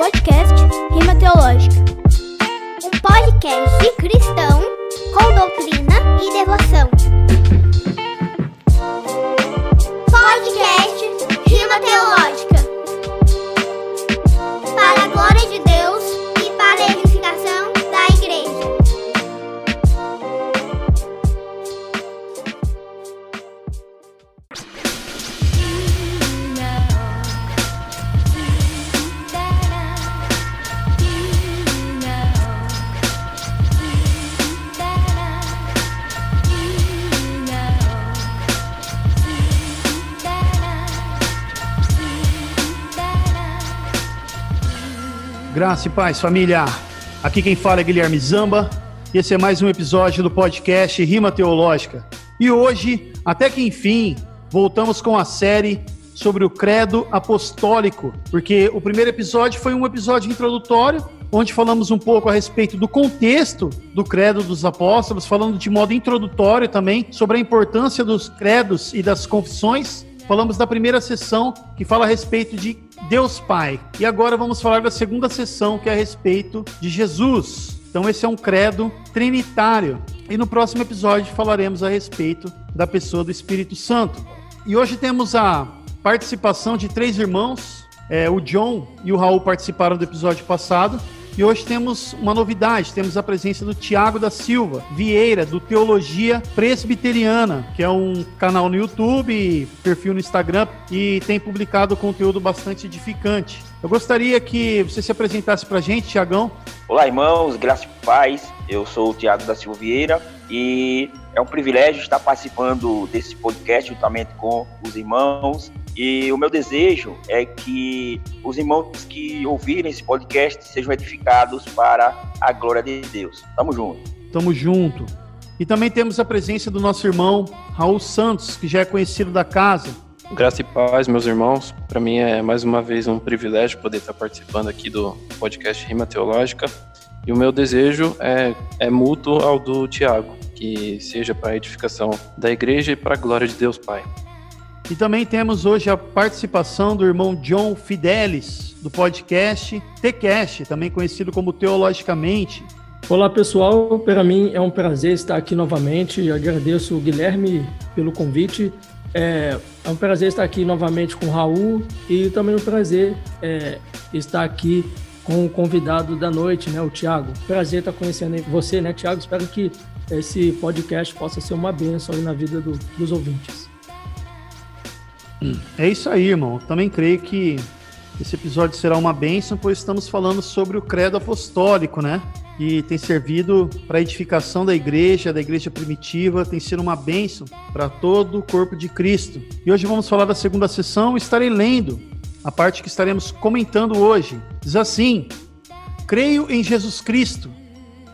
podcast Rima Teológica. Um podcast cristão com doutrina e devoção. Graça e paz, família. Aqui quem fala é Guilherme Zamba e esse é mais um episódio do podcast Rima Teológica. E hoje, até que enfim, voltamos com a série sobre o credo apostólico, porque o primeiro episódio foi um episódio introdutório, onde falamos um pouco a respeito do contexto do credo dos apóstolos, falando de modo introdutório também sobre a importância dos credos e das confissões. Falamos da primeira sessão, que fala a respeito de Deus Pai. E agora vamos falar da segunda sessão, que é a respeito de Jesus. Então, esse é um credo trinitário. E no próximo episódio falaremos a respeito da pessoa do Espírito Santo. E hoje temos a participação de três irmãos. É, o John e o Raul participaram do episódio passado. E hoje temos uma novidade, temos a presença do Tiago da Silva Vieira, do Teologia Presbiteriana, que é um canal no YouTube, perfil no Instagram e tem publicado conteúdo bastante edificante. Eu gostaria que você se apresentasse para a gente, Tiagão. Olá, irmãos, graça e paz. Eu sou o Tiago da Silva Vieira e é um privilégio estar participando desse podcast juntamente com os irmãos. E o meu desejo é que os irmãos que ouvirem esse podcast sejam edificados para a glória de Deus. Tamo junto. Tamo junto. E também temos a presença do nosso irmão Raul Santos, que já é conhecido da casa. Graça e paz, meus irmãos. Para mim é mais uma vez um privilégio poder estar participando aqui do podcast Rima Teológica. E o meu desejo é, é mútuo ao do Tiago, que seja para a edificação da igreja e para a glória de Deus Pai. E também temos hoje a participação do irmão John Fidelis, do podcast TCast, também conhecido como Teologicamente. Olá pessoal, para mim é um prazer estar aqui novamente. Agradeço o Guilherme pelo convite. É, é um prazer estar aqui novamente com o Raul e também um prazer é, estar aqui com o convidado da noite, né, o Thiago. Prazer estar conhecendo você, né, Thiago? Espero que esse podcast possa ser uma bênção na vida do, dos ouvintes. É isso aí, irmão. Também creio que esse episódio será uma bênção, pois estamos falando sobre o credo apostólico, né? E tem servido para a edificação da igreja, da igreja primitiva, tem sido uma bênção para todo o corpo de Cristo. E hoje vamos falar da segunda sessão, estarei lendo a parte que estaremos comentando hoje. Diz assim: Creio em Jesus Cristo,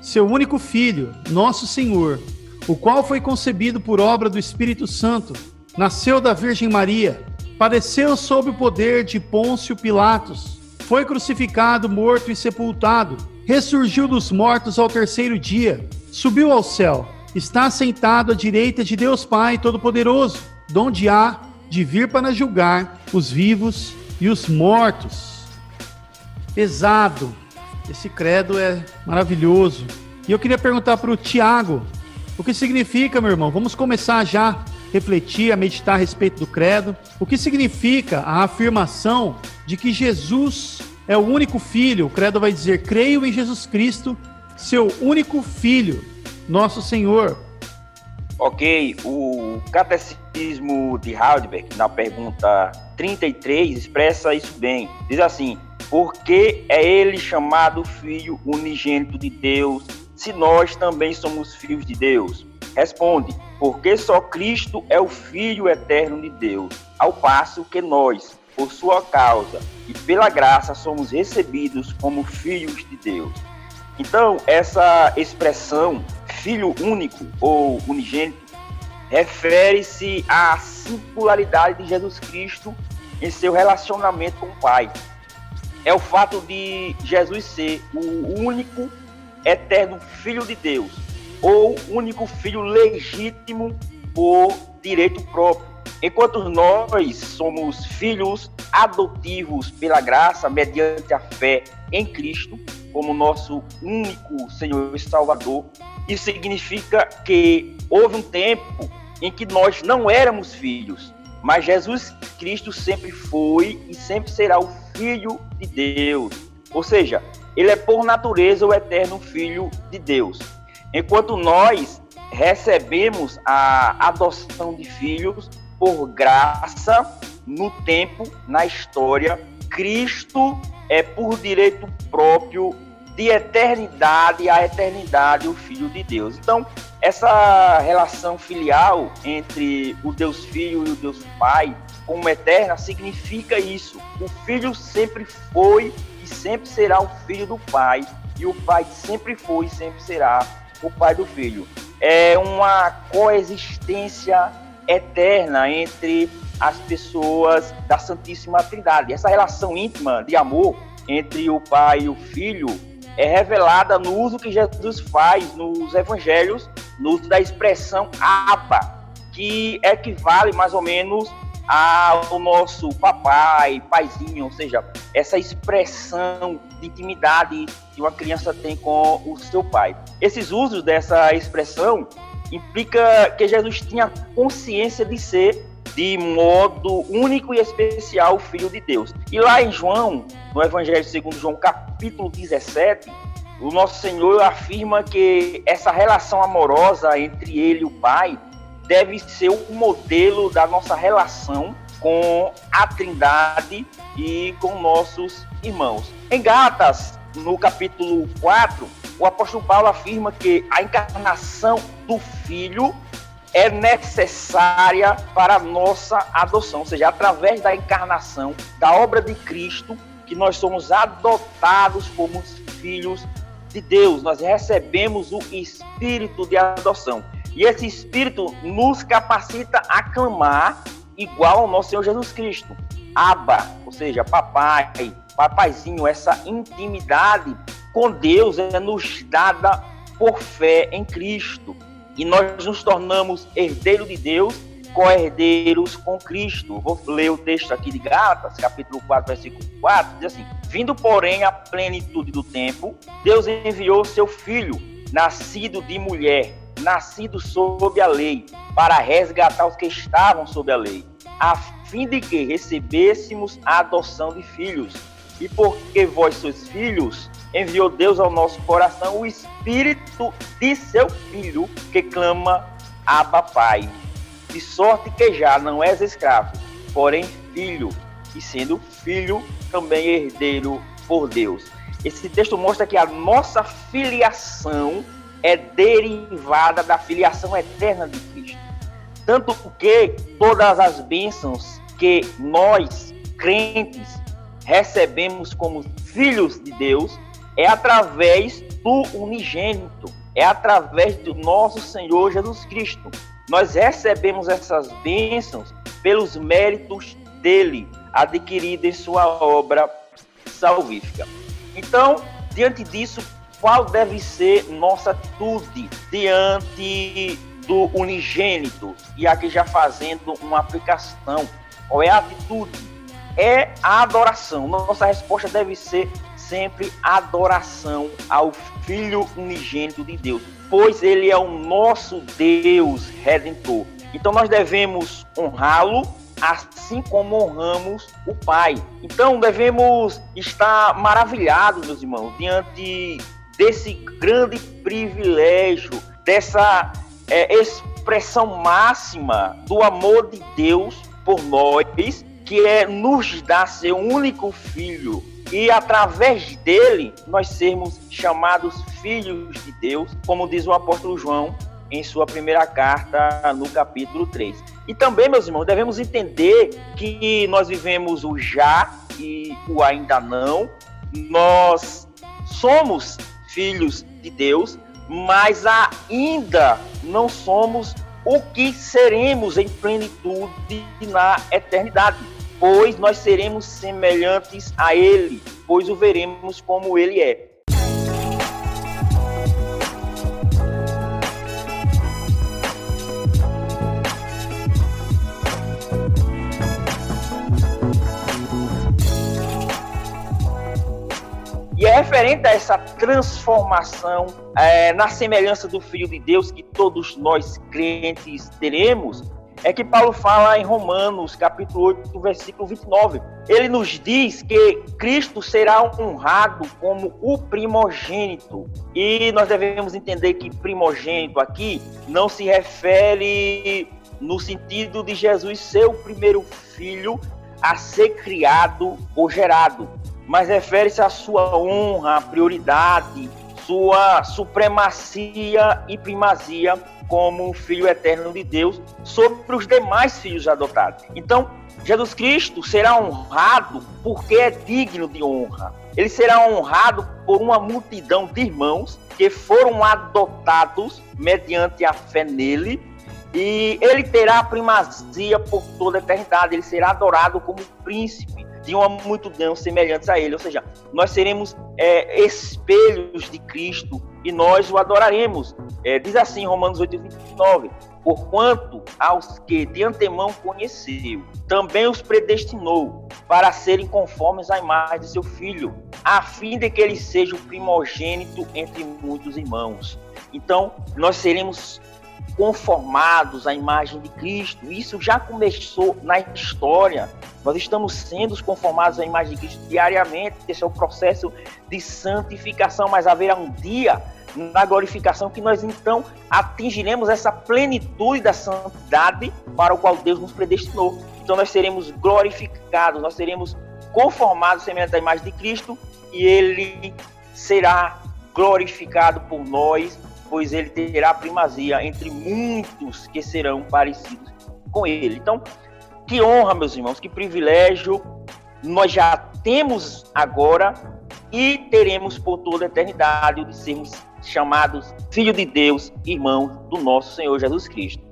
seu único Filho, nosso Senhor, o qual foi concebido por obra do Espírito Santo nasceu da Virgem Maria, padeceu sob o poder de Pôncio Pilatos, foi crucificado, morto e sepultado, ressurgiu dos mortos ao terceiro dia, subiu ao céu, está sentado à direita de Deus Pai Todo-Poderoso, donde há de vir para julgar os vivos e os mortos. Pesado. Esse credo é maravilhoso. E eu queria perguntar para o Tiago, o que significa, meu irmão? Vamos começar já refletir, a meditar a respeito do credo. O que significa a afirmação de que Jesus é o único filho? O credo vai dizer: creio em Jesus Cristo, seu único filho, nosso Senhor. Ok, o Catecismo de Heidelberg, na pergunta 33, expressa isso bem. Diz assim: Por que é ele chamado Filho unigênito de Deus, se nós também somos filhos de Deus? Responde: Porque só Cristo é o Filho eterno de Deus, ao passo que nós, por sua causa e pela graça, somos recebidos como filhos de Deus. Então, essa expressão filho único ou unigênito refere-se à singularidade de Jesus Cristo em seu relacionamento com o Pai. É o fato de Jesus ser o único eterno filho de Deus ou único filho legítimo por direito próprio. Enquanto nós somos filhos adotivos pela graça, mediante a fé em Cristo, como nosso único Senhor e Salvador, isso significa que houve um tempo em que nós não éramos filhos, mas Jesus Cristo sempre foi e sempre será o Filho de Deus. Ou seja, ele é por natureza o eterno Filho de Deus. Enquanto nós recebemos a adoção de filhos por graça no tempo, na história, Cristo é por direito próprio de eternidade a eternidade o Filho de Deus. Então, essa relação filial entre o Deus Filho e o Deus Pai, como eterna, significa isso. O Filho sempre foi e sempre será o Filho do Pai, e o Pai sempre foi e sempre será o Pai do Filho. É uma coexistência eterna entre as pessoas da Santíssima Trindade. Essa relação íntima de amor entre o Pai e o Filho é revelada no uso que Jesus faz nos evangelhos, no uso da expressão Abba, que equivale mais ou menos ao nosso papai, paizinho, ou seja, essa expressão de intimidade que uma criança tem com o seu pai. Esses usos dessa expressão implica que Jesus tinha consciência de ser de modo único e especial Filho de Deus. E lá em João, no Evangelho segundo João, capítulo 17, o nosso Senhor afirma que essa relação amorosa entre ele e o Pai deve ser o modelo da nossa relação com a Trindade e com nossos irmãos. Em Gálatas, no capítulo 4, o apóstolo Paulo afirma que a encarnação do Filho é necessária para a nossa adoção, ou seja, através da encarnação, da obra de Cristo, que nós somos adotados como filhos de Deus, nós recebemos o espírito de adoção. E esse espírito nos capacita a clamar igual ao nosso Senhor Jesus Cristo. Aba, ou seja, papai, papaizinho, essa intimidade com Deus é nos dada por fé em Cristo e nós nos tornamos herdeiros de Deus, co-herdeiros com Cristo. Vou ler o texto aqui de Gálatas, capítulo 4, versículo 4, diz assim: Vindo, porém, à plenitude do tempo, Deus enviou seu filho, nascido de mulher, nascido sob a lei, para resgatar os que estavam sob a lei, a fim de que recebêssemos a adoção de filhos. E porque vós sois filhos, enviou Deus ao nosso coração o espírito de seu filho que clama Abba Pai. De sorte que já não és escravo, porém filho, e sendo filho, também herdeiro por Deus. Esse texto mostra que a nossa filiação é derivada da filiação eterna de Cristo. Tanto que todas as bênçãos que nós, crentes, recebemos como filhos de Deus é através do unigênito, é através do nosso Senhor Jesus Cristo. Nós recebemos essas bênçãos pelos méritos dele, adquiridos em sua obra salvífica. Então, diante disso, qual deve ser nossa atitude diante do unigênito? E aqui já fazendo uma aplicação, qual é a atitude? É a adoração. Nossa resposta deve ser sempre adoração ao Filho unigênito de Deus, pois ele é o nosso Deus redentor. Então nós devemos honrá-lo assim como honramos o Pai. Então devemos estar maravilhados, meus irmãos, diante desse grande privilégio, dessa é, expressão máxima do amor de Deus por nós, que é nos dar seu único filho e através dele nós sermos chamados filhos de Deus, como diz o apóstolo João em sua primeira carta, no capítulo 3. E também, meus irmãos, devemos entender que nós vivemos o já e o ainda não. Nós somos filhos de Deus, mas ainda não somos o que seremos em plenitude na eternidade pois nós seremos semelhantes a Ele, pois o veremos como Ele é. Referente a essa transformação é, na semelhança do Filho de Deus que todos nós crentes teremos, é que Paulo fala em Romanos, capítulo 8, versículo 29. Ele nos diz que Cristo será honrado como o primogênito. E nós devemos entender que primogênito aqui não se refere no sentido de Jesus ser o primeiro filho a ser criado ou gerado, mas refere-se à sua honra, prioridade, sua supremacia e primazia como filho eterno de Deus sobre os demais filhos adotados. Então, Jesus Cristo será honrado porque é digno de honra. Ele será honrado por uma multidão de irmãos que foram adotados mediante a fé nele e ele terá primazia por toda a eternidade. Ele será adorado como príncipe de uma multidão semelhantes a ele. Ou seja, nós seremos é, espelhos de Cristo e nós o adoraremos. É, diz assim Romanos 8, 29. Porquanto aos que de antemão conheceu, também os predestinou para serem conformes à imagem de seu filho, a fim de que ele seja o primogênito entre muitos irmãos. Então, nós seremos conformados à imagem de Cristo. Isso já começou na história. Nós estamos sendo conformados à imagem de Cristo diariamente. Esse é o processo de santificação. Mas haverá um dia na glorificação que nós então atingiremos essa plenitude da santidade para o qual Deus nos predestinou. Então nós seremos glorificados, nós seremos conformados semelhante à imagem de Cristo e ele será glorificado por nós pois ele terá primazia entre muitos que serão parecidos com ele. Então, que honra, meus irmãos, que privilégio nós já temos agora e teremos por toda a eternidade de sermos chamados filho de Deus, irmãos do nosso Senhor Jesus Cristo.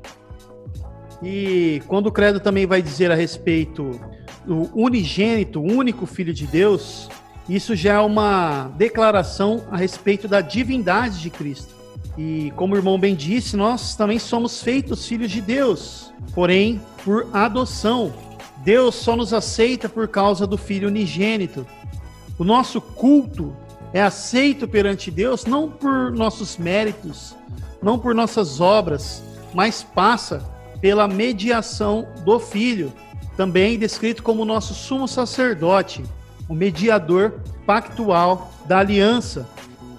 E quando o credo também vai dizer a respeito do unigênito, único filho de Deus, isso já é uma declaração a respeito da divindade de Cristo. E como o irmão bem disse, nós também somos feitos filhos de Deus, porém por adoção. Deus só nos aceita por causa do Filho unigênito. O nosso culto é aceito perante Deus não por nossos méritos, não por nossas obras, mas passa pela mediação do Filho, também descrito como nosso sumo sacerdote, o mediador pactual da aliança.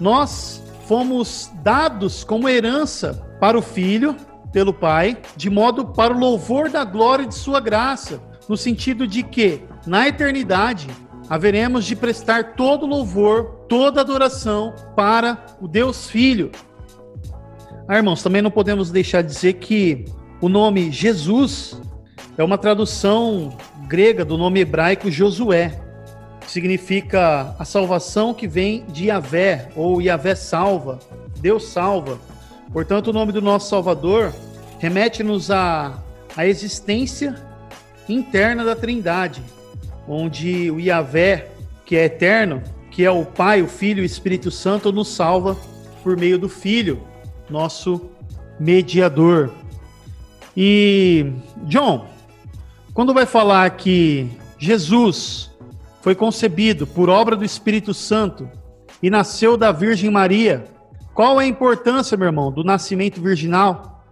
Nós fomos dados como herança para o Filho, pelo Pai, de modo para o louvor da glória de Sua graça, no sentido de que, na eternidade, haveremos de prestar todo louvor, toda adoração para o Deus Filho. Ah, irmãos, também não podemos deixar de dizer que o nome Jesus é uma tradução grega do nome hebraico Josué, significa a salvação que vem de Yahvé, ou Yahvé salva, Deus salva. Portanto, o nome do nosso Salvador remete-nos à, à existência interna da Trindade, onde o Yahvé, que é eterno, que é o Pai, o Filho e o Espírito Santo, nos salva por meio do Filho, nosso mediador. E, John, quando vai falar que Jesus foi concebido por obra do Espírito Santo e nasceu da Virgem Maria. Qual é a importância, meu irmão, do nascimento virginal?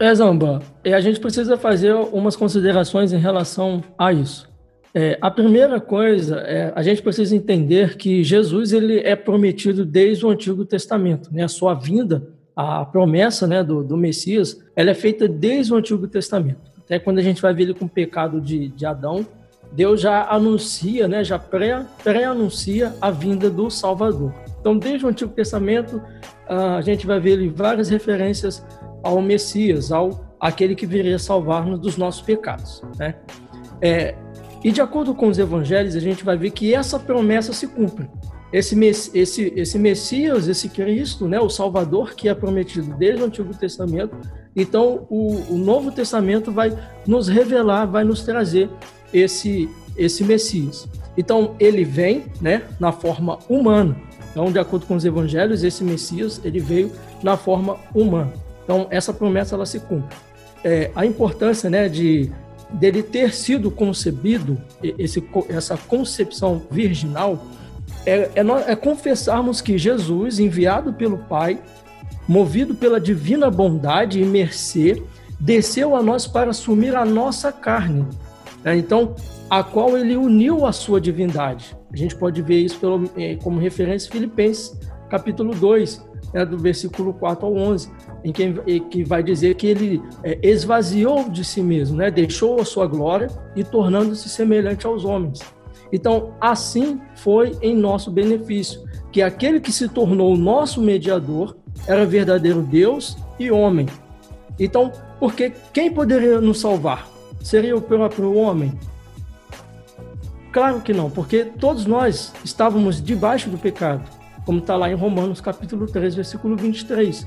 É, Zamba, a gente precisa fazer umas considerações em relação a isso. É, a primeira coisa é a gente precisa entender que Jesus ele é prometido desde o Antigo Testamento, né? A sua vinda, a promessa, né, do, do Messias, ela é feita desde o Antigo Testamento. Até quando a gente vai ver ele com o pecado de, de Adão, Deus já anuncia, né, já pré-anuncia a vinda do Salvador. Então, desde o Antigo Testamento, a gente vai ver várias referências ao Messias, ao aquele que viria salvar-nos dos nossos pecados. Né? É, e de acordo com os evangelhos, a gente vai ver que essa promessa se cumpre. Esse, esse, esse Messias, esse Cristo, né, o Salvador, que é prometido desde o Antigo Testamento, então o, o Novo Testamento vai nos revelar, vai nos trazer esse esse Messias. Então ele vem, né, na forma humana. Então, de acordo com os evangelhos, esse Messias ele veio na forma humana. Então essa promessa ela se cumpre. É, a importância, né, de dele ter sido concebido esse essa concepção virginal é, é, é confessarmos que Jesus, enviado pelo Pai, movido pela divina bondade e mercê, desceu a nós para assumir a nossa carne. É, então, a qual ele uniu a sua divindade. A gente pode ver isso pelo, é, como referência Filipenses, capítulo 2, né, do versículo 4 ao 11, em que, em que vai dizer que ele é, esvaziou de si mesmo, né, deixou a sua glória e tornando-se semelhante aos homens. Então, assim foi em nosso benefício, que aquele que se tornou nosso mediador era verdadeiro Deus e homem. Então, porque quem poderia nos salvar? Seria o próprio homem? Claro que não, porque todos nós estávamos debaixo do pecado, como está lá em Romanos capítulo 3, versículo 23.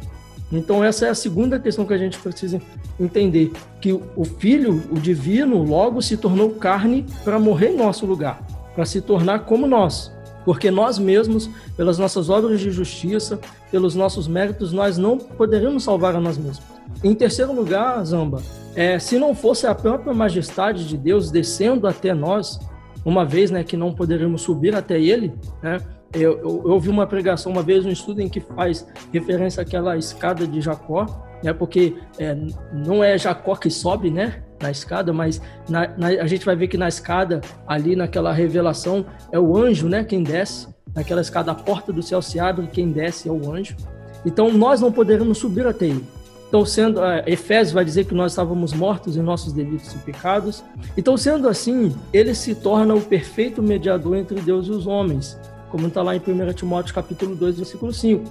Então essa é a segunda questão que a gente precisa entender, que o Filho, o Divino, logo se tornou carne para morrer em nosso lugar para se tornar como nós. Porque nós mesmos, pelas nossas obras de justiça, pelos nossos méritos, nós não poderíamos salvar a nós mesmos. Em terceiro lugar, Zamba, é, se não fosse a própria majestade de Deus descendo até nós, uma vez né, que não poderíamos subir até Ele, né, eu, eu, eu ouvi uma pregação uma vez, um estudo em que faz referência àquela escada de Jacó, né, porque é, não é Jacó que sobe, né? Na escada, mas na, na, a gente vai ver que na escada, ali naquela revelação, é o anjo, né, quem desce. Naquela escada, a porta do céu se abre quem desce é o anjo. Então, nós não poderemos subir até ele. Então, sendo, uh, Efésios vai dizer que nós estávamos mortos em nossos delitos e pecados. Então, sendo assim, ele se torna o perfeito mediador entre Deus e os homens, como está lá em 1 Timóteo capítulo 2, versículo 5.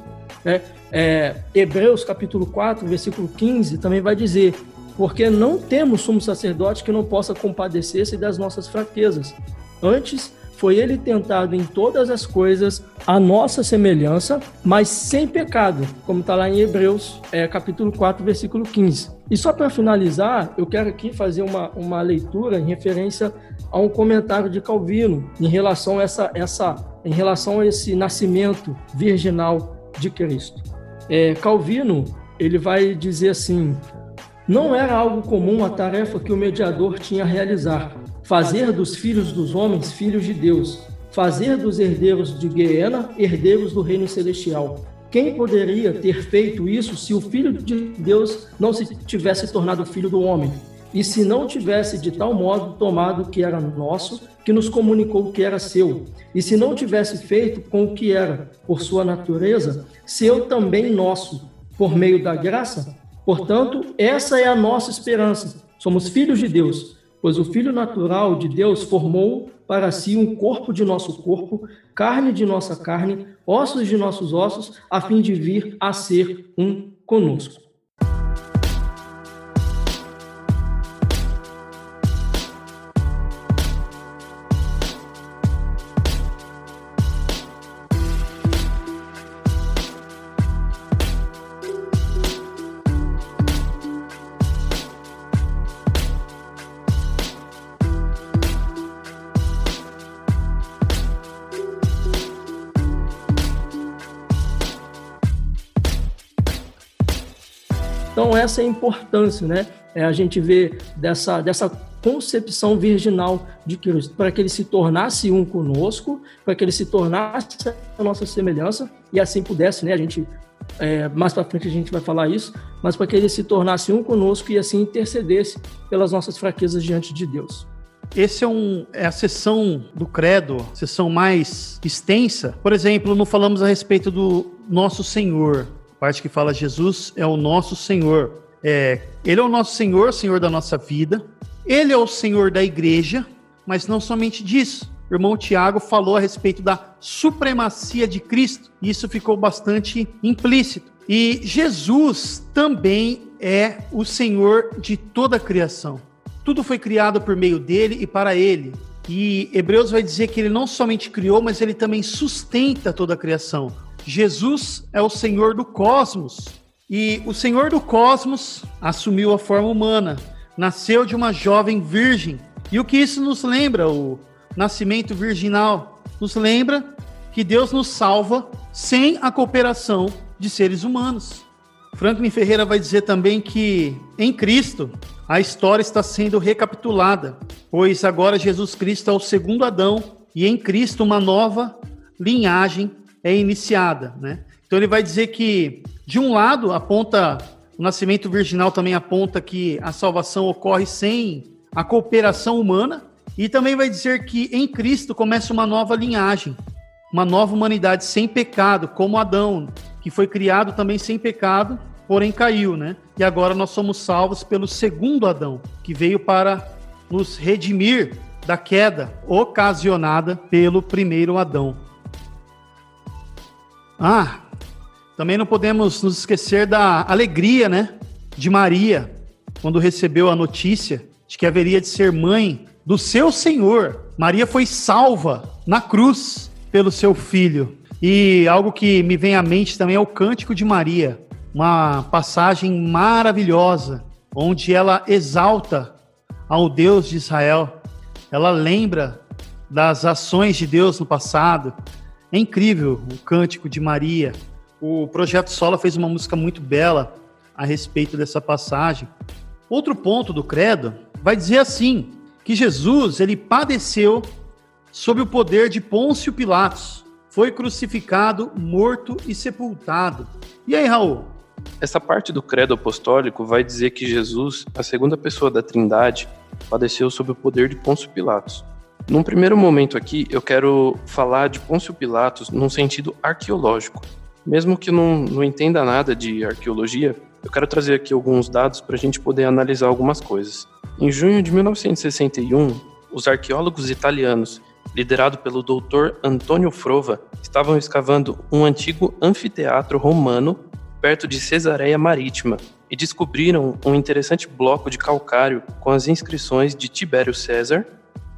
Né? É, Hebreus capítulo 4, versículo 15, também vai dizer porque não temos sumo sacerdote que não possa compadecer-se das nossas fraquezas. Antes, foi ele tentado em todas as coisas a nossa semelhança, mas sem pecado, como está lá em Hebreus, é, capítulo 4, versículo 15. E só para finalizar, eu quero aqui fazer uma, uma leitura em referência a um comentário de Calvino em relação a, essa, essa, em relação a esse nascimento virginal de Cristo. É, Calvino ele vai dizer assim: não era algo comum a tarefa que o mediador tinha a realizar: fazer dos filhos dos homens filhos de Deus, fazer dos herdeiros de Guiena herdeiros do reino celestial. Quem poderia ter feito isso se o Filho de Deus não se tivesse tornado filho do homem? E se não tivesse de tal modo tomado o que era nosso, que nos comunicou o que era seu? E se não tivesse feito com o que era, por sua natureza, seu também nosso, por meio da graça? Portanto, essa é a nossa esperança. Somos filhos de Deus, pois o Filho natural de Deus formou para si um corpo de nosso corpo, carne de nossa carne, ossos de nossos ossos, a fim de vir a ser um conosco. Essa é a importância, né? É a gente vê dessa, dessa concepção virginal de Cristo, para que ele se tornasse um conosco, para que ele se tornasse a nossa semelhança e assim pudesse, né? A gente é, mais para frente a gente vai falar isso, mas para que ele se tornasse um conosco e assim intercedesse pelas nossas fraquezas diante de Deus. Esse é, um, é a sessão do credo, sessão mais extensa. Por exemplo, não falamos a respeito do nosso Senhor, parte que fala Jesus é o nosso Senhor. É, ele é o nosso Senhor, Senhor da nossa vida. Ele é o Senhor da igreja, mas não somente disso. O irmão Tiago falou a respeito da supremacia de Cristo. E isso ficou bastante implícito. E Jesus também é o Senhor de toda a criação. Tudo foi criado por meio dele e para ele. E Hebreus vai dizer que ele não somente criou, mas ele também sustenta toda a criação. Jesus é o Senhor do cosmos. E o Senhor do cosmos assumiu a forma humana, nasceu de uma jovem virgem. E o que isso nos lembra? O nascimento virginal nos lembra que Deus nos salva sem a cooperação de seres humanos. Franklin Ferreira vai dizer também que em Cristo a história está sendo recapitulada, pois agora Jesus Cristo é o segundo Adão e em Cristo uma nova linhagem é iniciada, né? Então ele vai dizer que de um lado aponta o nascimento virginal também aponta que a salvação ocorre sem a cooperação humana e também vai dizer que em Cristo começa uma nova linhagem, uma nova humanidade sem pecado, como Adão, que foi criado também sem pecado, porém caiu, né? E agora nós somos salvos pelo segundo Adão, que veio para nos redimir da queda ocasionada pelo primeiro Adão. Ah, também não podemos nos esquecer da alegria, né, de Maria, quando recebeu a notícia de que haveria de ser mãe do seu Senhor. Maria foi salva na cruz pelo seu filho. E algo que me vem à mente também é o Cântico de Maria, uma passagem maravilhosa, onde ela exalta ao Deus de Israel. Ela lembra das ações de Deus no passado. É incrível o Cântico de Maria. O Projeto Sola fez uma música muito bela a respeito dessa passagem. Outro ponto do credo vai dizer assim: que Jesus ele padeceu sob o poder de Pôncio Pilatos, foi crucificado, morto e sepultado. E aí, Raul? Essa parte do credo apostólico vai dizer que Jesus, a segunda pessoa da Trindade, padeceu sob o poder de Pôncio Pilatos. Num primeiro momento aqui, eu quero falar de Pôncio Pilatos num sentido arqueológico. Mesmo que não, não entenda nada de arqueologia, eu quero trazer aqui alguns dados para a gente poder analisar algumas coisas. Em junho de 1961, os arqueólogos italianos, liderados pelo Dr. Antonio Frova, estavam escavando um antigo anfiteatro romano perto de Cesareia Marítima e descobriram um interessante bloco de calcário com as inscrições de Tibério César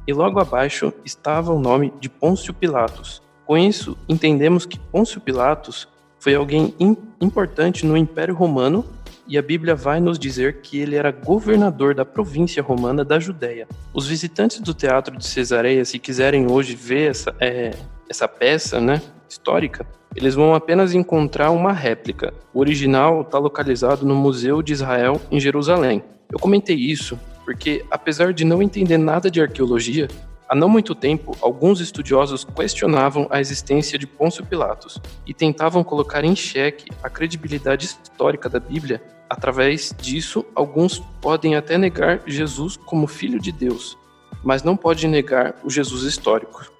e logo abaixo estava o nome de Pôncio Pilatos. Com isso, entendemos que Pôncio Pilatos foi alguém importante no Império Romano e a Bíblia vai nos dizer que ele era governador da província romana da Judéia. Os visitantes do Teatro de Cesareia, se quiserem hoje ver essa, é, essa peça né, histórica, eles vão apenas encontrar uma réplica. O original está localizado no Museu de Israel, em Jerusalém. Eu comentei isso porque, apesar de não entender nada de arqueologia, Há não muito tempo, alguns estudiosos questionavam a existência de Pôncio Pilatos e tentavam colocar em xeque a credibilidade histórica da Bíblia. Através disso, alguns podem até negar Jesus como filho de Deus, mas não pode negar o Jesus histórico.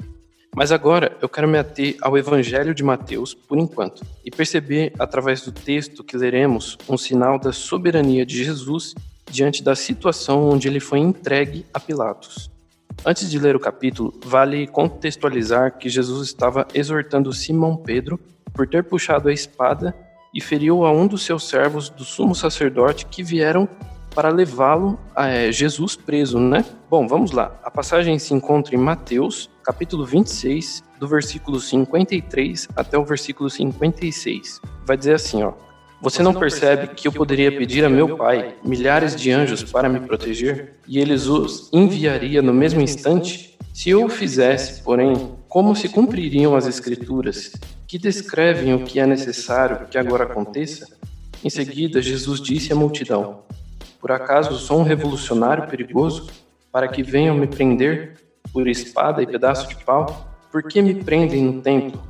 Mas agora eu quero me ater ao Evangelho de Mateus por enquanto e perceber, através do texto que leremos, um sinal da soberania de Jesus diante da situação onde ele foi entregue a Pilatos. Antes de ler o capítulo, vale contextualizar que Jesus estava exortando Simão Pedro por ter puxado a espada e feriu a um dos seus servos do sumo sacerdote que vieram para levá-lo a é, Jesus preso, né? Bom, vamos lá. A passagem se encontra em Mateus, capítulo 26, do versículo 53 até o versículo 56. Vai dizer assim, ó: você não percebe que eu poderia pedir a meu Pai milhares de anjos para me proteger e eles os enviaria no mesmo instante? Se eu o fizesse, porém, como se cumpririam as Escrituras, que descrevem o que é necessário que agora aconteça? Em seguida, Jesus disse à multidão: Por acaso sou um revolucionário perigoso para que venham me prender por espada e pedaço de pau? Por que me prendem no templo?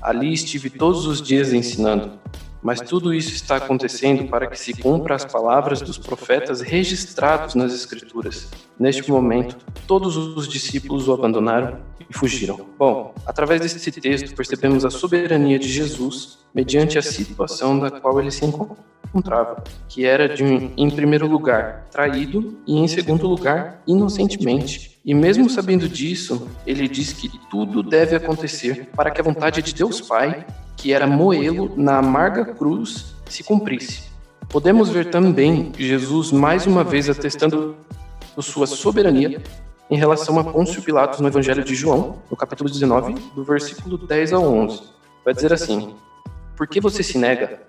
Ali estive todos os dias ensinando. Mas tudo isso está acontecendo para que se cumpra as palavras dos profetas registrados nas Escrituras. Neste momento, todos os discípulos o abandonaram e fugiram. Bom, através desse texto percebemos a soberania de Jesus mediante a situação da qual ele se encontrava, que era de, em primeiro lugar, traído e em segundo lugar, inocentemente. E mesmo sabendo disso, ele diz que tudo deve acontecer para que a vontade de Deus Pai que era moê-lo na amarga cruz, se cumprisse. Podemos ver também Jesus mais uma vez atestando sua soberania em relação a Pôncio Pilatos no Evangelho de João, no capítulo 19, do versículo 10 ao 11. Vai dizer assim: Por que você se nega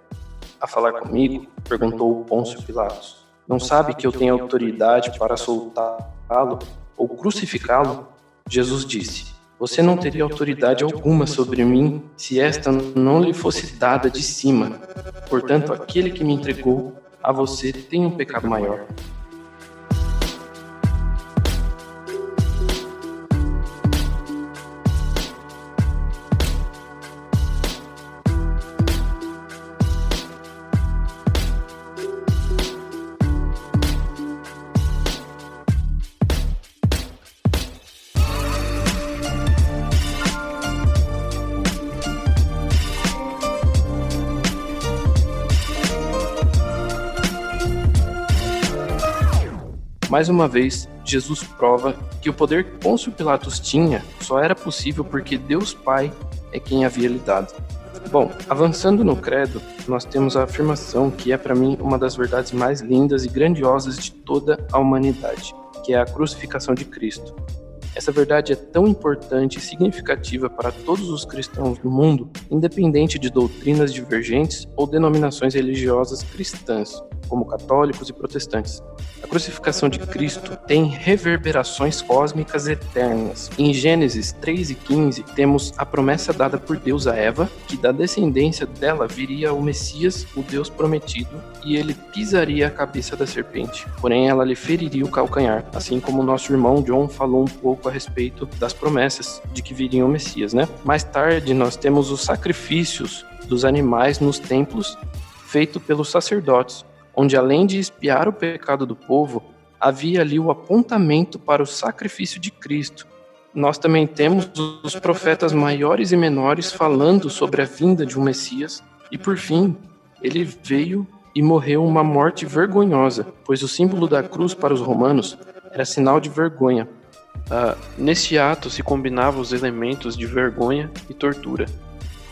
a falar comigo? perguntou Pôncio Pilatos. Não sabe que eu tenho autoridade para soltá-lo ou crucificá-lo? Jesus disse: você não teria autoridade alguma sobre mim se esta não lhe fosse dada de cima. Portanto, aquele que me entregou a você tem um pecado maior. Mais uma vez, Jesus prova que o poder que Pôncio Pilatos tinha só era possível porque Deus Pai é quem havia lhe dado. Bom, avançando no credo, nós temos a afirmação que é para mim uma das verdades mais lindas e grandiosas de toda a humanidade, que é a crucificação de Cristo. Essa verdade é tão importante e significativa para todos os cristãos do mundo, independente de doutrinas divergentes ou denominações religiosas cristãs como católicos e protestantes. A crucificação de Cristo tem reverberações cósmicas eternas. Em Gênesis 3 e 15, temos a promessa dada por Deus a Eva, que da descendência dela viria o Messias, o Deus prometido, e ele pisaria a cabeça da serpente. Porém, ela lhe feriria o calcanhar, assim como nosso irmão John falou um pouco a respeito das promessas de que viria o Messias, né? Mais tarde, nós temos os sacrifícios dos animais nos templos feito pelos sacerdotes, onde além de espiar o pecado do povo, havia ali o apontamento para o sacrifício de Cristo. Nós também temos os profetas maiores e menores falando sobre a vinda de um Messias, e por fim, ele veio e morreu uma morte vergonhosa, pois o símbolo da cruz para os romanos era sinal de vergonha. Uh, nesse ato se combinavam os elementos de vergonha e tortura.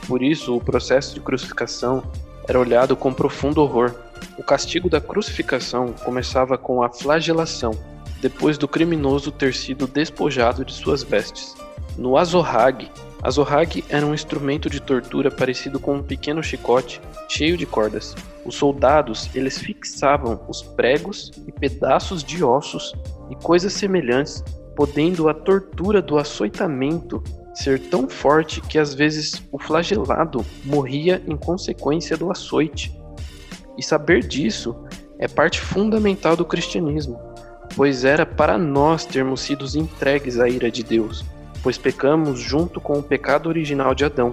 Por isso, o processo de crucificação era olhado com profundo horror, o castigo da crucificação começava com a flagelação, depois do criminoso ter sido despojado de suas vestes. No azorrague, azorrague era um instrumento de tortura parecido com um pequeno chicote cheio de cordas. Os soldados, eles fixavam os pregos e pedaços de ossos e coisas semelhantes, podendo a tortura do açoitamento ser tão forte que às vezes o flagelado morria em consequência do açoite. E saber disso é parte fundamental do cristianismo, pois era para nós termos sido entregues à ira de Deus, pois pecamos junto com o pecado original de Adão.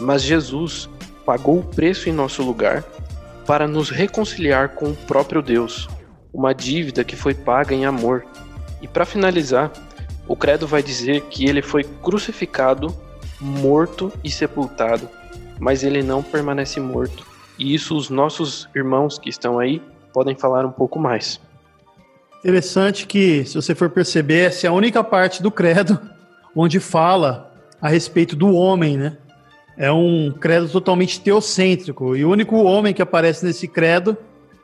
Mas Jesus pagou o preço em nosso lugar para nos reconciliar com o próprio Deus, uma dívida que foi paga em amor. E para finalizar, o credo vai dizer que ele foi crucificado, morto e sepultado, mas ele não permanece morto e isso os nossos irmãos que estão aí podem falar um pouco mais. Interessante que, se você for perceber, essa é a única parte do credo onde fala a respeito do homem, né? É um credo totalmente teocêntrico. E o único homem que aparece nesse credo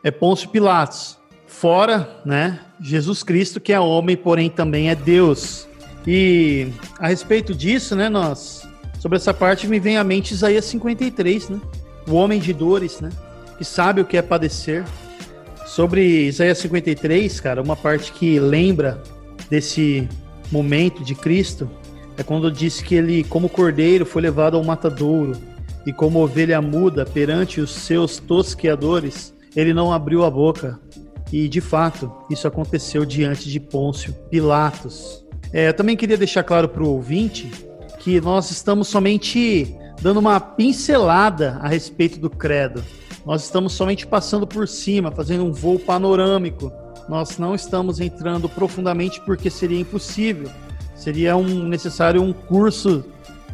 é Pôncio Pilatos. Fora, né, Jesus Cristo, que é homem, porém também é Deus. E a respeito disso, né, nós, sobre essa parte me vem à mente Isaías 53, né? o homem de dores, né? Que sabe o que é padecer. Sobre Isaías 53, cara, uma parte que lembra desse momento de Cristo é quando disse que ele, como cordeiro, foi levado ao matadouro e como ovelha muda perante os seus tosqueadores, ele não abriu a boca. E de fato, isso aconteceu diante de Pôncio Pilatos. É, eu também queria deixar claro para o ouvinte que nós estamos somente dando uma pincelada a respeito do credo. Nós estamos somente passando por cima, fazendo um voo panorâmico. Nós não estamos entrando profundamente porque seria impossível. Seria um necessário um curso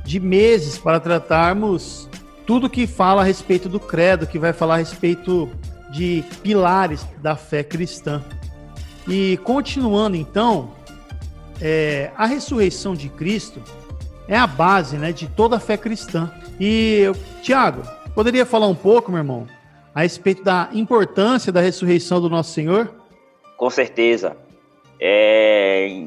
de meses para tratarmos tudo que fala a respeito do credo, que vai falar a respeito de pilares da fé cristã. E continuando então, é, a ressurreição de Cristo é a base né, de toda a fé cristã. E, Tiago, poderia falar um pouco, meu irmão, a respeito da importância da ressurreição do nosso Senhor? Com certeza. É,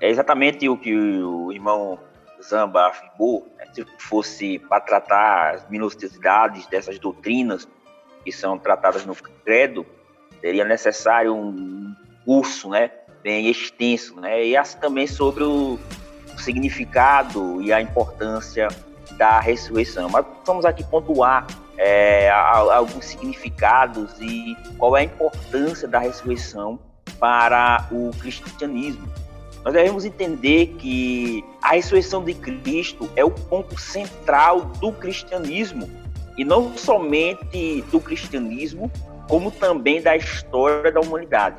é exatamente o que o irmão Zamba afirmou. Né? Se fosse para tratar as minuciosidades dessas doutrinas que são tratadas no credo, seria necessário um curso né, bem extenso. Né? E assim também sobre o significado e a importância da ressurreição. Mas vamos aqui pontuar é, alguns significados e qual é a importância da ressurreição para o cristianismo. Nós devemos entender que a ressurreição de Cristo é o ponto central do cristianismo, e não somente do cristianismo, como também da história da humanidade.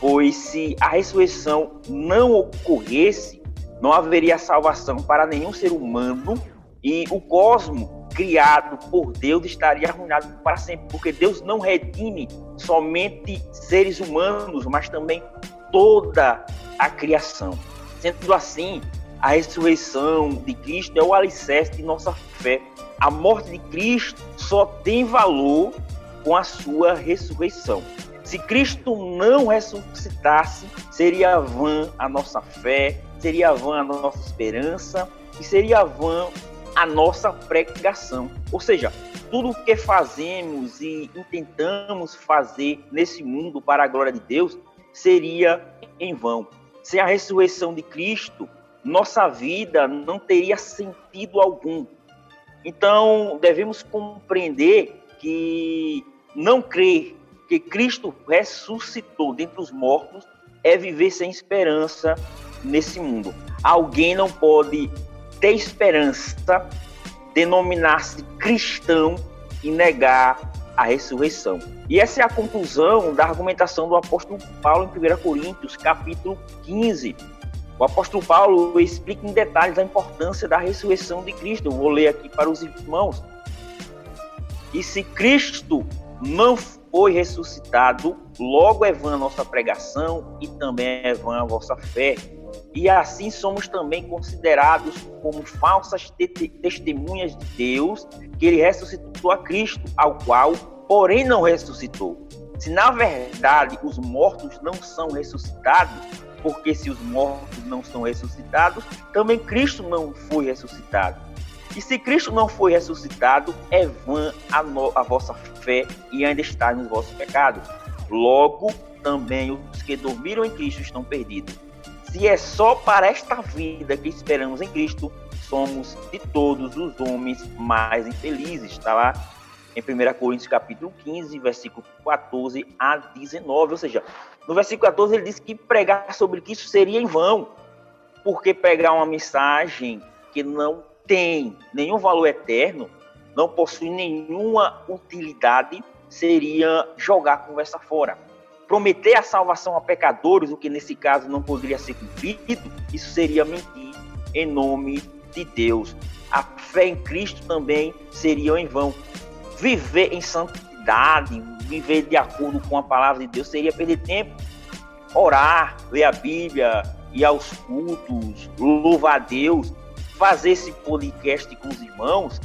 Pois se a ressurreição não ocorresse, não haveria salvação para nenhum ser humano e o cosmo criado por Deus estaria arruinado para sempre, porque Deus não redime somente seres humanos, mas também toda a criação. Sendo assim, a ressurreição de Cristo é o alicerce de nossa fé. A morte de Cristo só tem valor com a sua ressurreição. Se Cristo não ressuscitasse, seria vã a nossa fé, seria vã a nossa esperança e seria vã a nossa pregação. Ou seja, tudo o que fazemos e intentamos fazer nesse mundo para a glória de Deus seria em vão. Sem a ressurreição de Cristo, nossa vida não teria sentido algum. Então, devemos compreender que não crer que Cristo ressuscitou dentre os mortos é viver sem esperança nesse mundo. Alguém não pode ter esperança, denominar-se cristão e negar a ressurreição. E essa é a conclusão da argumentação do apóstolo Paulo em 1 Coríntios, capítulo 15. O apóstolo Paulo explica em detalhes a importância da ressurreição de Cristo. Eu vou ler aqui para os irmãos. E se Cristo não foi ressuscitado, logo é vã a nossa pregação e também é vã a vossa fé. E assim somos também considerados como falsas te testemunhas de Deus, que ele ressuscitou a Cristo, ao qual, porém, não ressuscitou. Se na verdade os mortos não são ressuscitados, porque se os mortos não são ressuscitados, também Cristo não foi ressuscitado. E se Cristo não foi ressuscitado, é vã a, no, a vossa fé e ainda está nos vossos pecados. Logo, também os que dormiram em Cristo estão perdidos. Se é só para esta vida que esperamos em Cristo, somos de todos os homens mais infelizes. Está lá em 1 Coríntios capítulo 15, versículo 14 a 19. Ou seja, no versículo 14 ele diz que pregar sobre Cristo seria em vão, porque pregar uma mensagem que não tem nenhum valor eterno, não possui nenhuma utilidade, seria jogar a conversa fora. Prometer a salvação a pecadores, o que nesse caso não poderia ser cumprido, isso seria mentir em nome de Deus. A fé em Cristo também seria em vão. Viver em santidade, viver de acordo com a palavra de Deus seria perder tempo. Orar, ler a Bíblia, ir aos cultos, louvar a Deus, fazer esse podcast com os irmãos,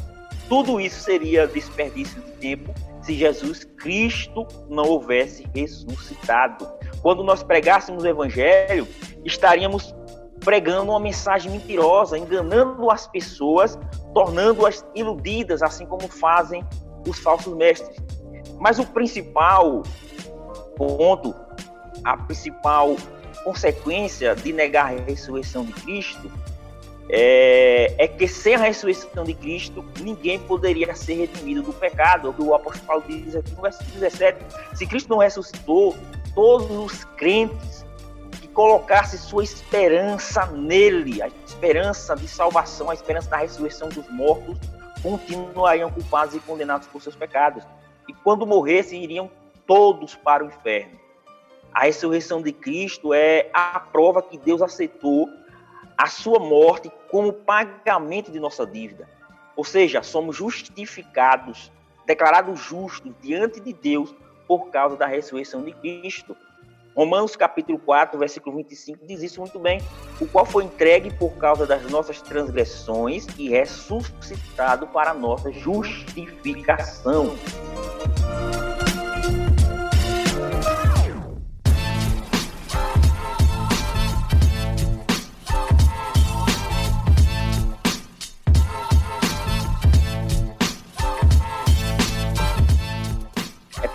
tudo isso seria desperdício de tempo se Jesus Cristo não houvesse ressuscitado. Quando nós pregássemos o evangelho, estaríamos pregando uma mensagem mentirosa, enganando as pessoas, tornando-as iludidas, assim como fazem os falsos mestres. Mas o principal ponto, a principal consequência de negar a ressurreição de Cristo é, é, que sem a ressurreição de Cristo, ninguém poderia ser redimido do pecado. O apóstolo Paulo diz aqui no versículo 17: se Cristo não ressuscitou, todos os crentes que colocassem sua esperança nele, a esperança de salvação, a esperança da ressurreição dos mortos, continuariam culpados e condenados por seus pecados. E quando morressem, iriam todos para o inferno. A ressurreição de Cristo é a prova que Deus aceitou a sua morte como pagamento de nossa dívida. Ou seja, somos justificados, declarados justos diante de Deus por causa da ressurreição de Cristo. Romanos capítulo 4, versículo 25 diz isso muito bem, o qual foi entregue por causa das nossas transgressões e ressuscitado para a nossa justificação.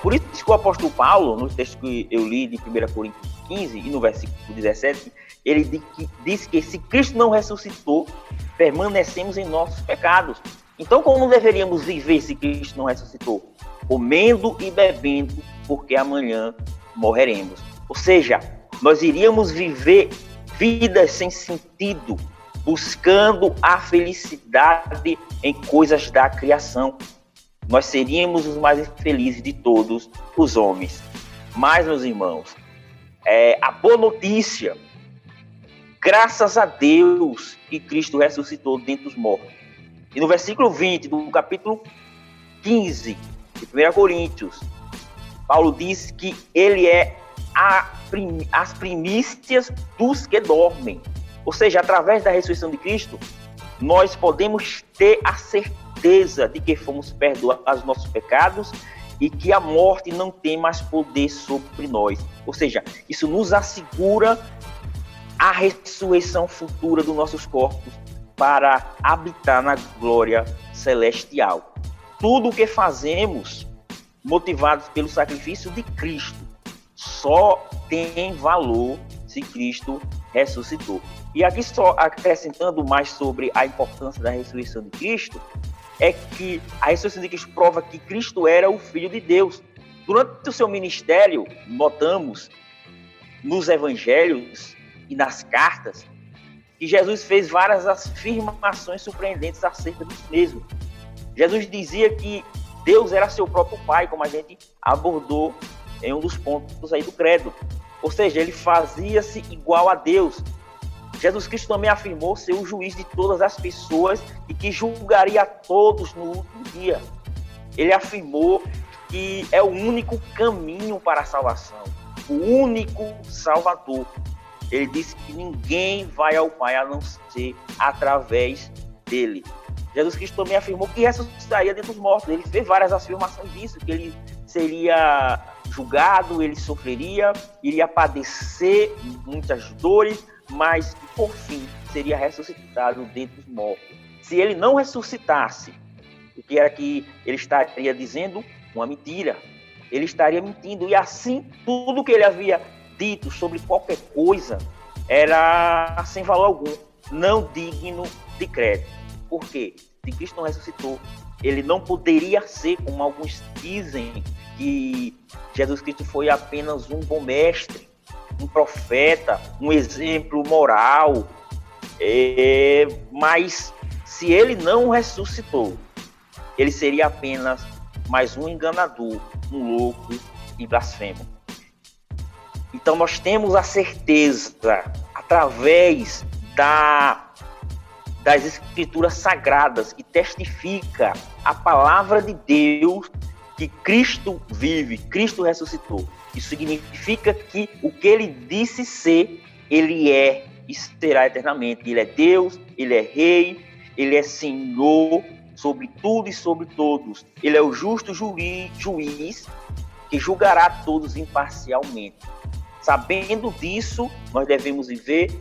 O apóstolo Paulo, no texto que eu li de 1 Coríntios 15 e no versículo 17, ele diz que se Cristo não ressuscitou, permanecemos em nossos pecados. Então, como deveríamos viver se Cristo não ressuscitou? Comendo e bebendo, porque amanhã morreremos. Ou seja, nós iríamos viver vidas sem sentido, buscando a felicidade em coisas da criação nós seríamos os mais felizes de todos os homens. Mas, meus irmãos, é, a boa notícia, graças a Deus que Cristo ressuscitou dentre os mortos. E no versículo 20 do capítulo 15 de 1 Coríntios, Paulo diz que ele é prim, as primícias dos que dormem. Ou seja, através da ressurreição de Cristo, nós podemos ter a certeza de que fomos perdoados dos nossos pecados e que a morte não tem mais poder sobre nós. Ou seja, isso nos assegura a ressurreição futura dos nossos corpos para habitar na glória celestial. Tudo o que fazemos, motivados pelo sacrifício de Cristo, só tem valor se Cristo ressuscitou. E aqui só acrescentando mais sobre a importância da ressurreição de Cristo, é que a ressurreição de Cristo prova que Cristo era o Filho de Deus. Durante o seu ministério, notamos nos evangelhos e nas cartas que Jesus fez várias afirmações surpreendentes acerca de si mesmo. Jesus dizia que Deus era seu próprio Pai, como a gente abordou em um dos pontos aí do credo. Ou seja, ele fazia-se igual a Deus. Jesus Cristo também afirmou ser o juiz de todas as pessoas e que julgaria a todos no último dia. Ele afirmou que é o único caminho para a salvação, o único Salvador. Ele disse que ninguém vai ao Pai a não ser através dele. Jesus Cristo também afirmou que ressuscitaria dentre os mortos. Ele fez várias afirmações disso, que ele seria julgado, ele sofreria, iria padecer muitas dores, mas que por fim seria ressuscitado dentre os mortos. Se ele não ressuscitasse, o que era que ele estaria dizendo? Uma mentira. Ele estaria mentindo. E assim, tudo que ele havia dito sobre qualquer coisa era sem valor algum, não digno de crédito. Por quê? Se Cristo não ressuscitou, ele não poderia ser, como alguns dizem, que Jesus Cristo foi apenas um bom mestre, um profeta, um exemplo moral. É, mas se ele não ressuscitou, ele seria apenas mais um enganador, um louco e blasfemo. Então nós temos a certeza, através da, das escrituras sagradas, que testifica a palavra de Deus que Cristo vive, Cristo ressuscitou. Isso significa que o que ele disse ser, ele é e será eternamente. Ele é Deus, ele é Rei, ele é Senhor sobre tudo e sobre todos. Ele é o justo juiz, juiz que julgará todos imparcialmente. Sabendo disso, nós devemos viver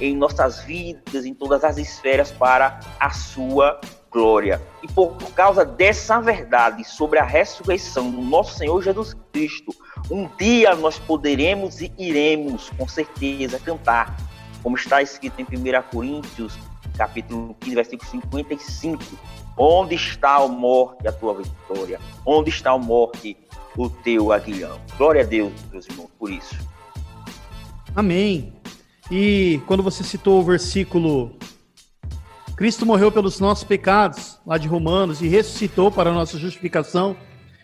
em nossas vidas, em todas as esferas, para a sua glória. E por causa dessa verdade sobre a ressurreição do nosso Senhor Jesus Cristo, um dia nós poderemos e iremos, com certeza, cantar, como está escrito em 1 Coríntios, capítulo 15, versículo 55. Onde está a morte, a tua vitória? Onde está a morte, o teu aguilhão? Glória a Deus, meus irmãos, por isso. Amém. E quando você citou o versículo Cristo morreu pelos nossos pecados, lá de Romanos, e ressuscitou para a nossa justificação.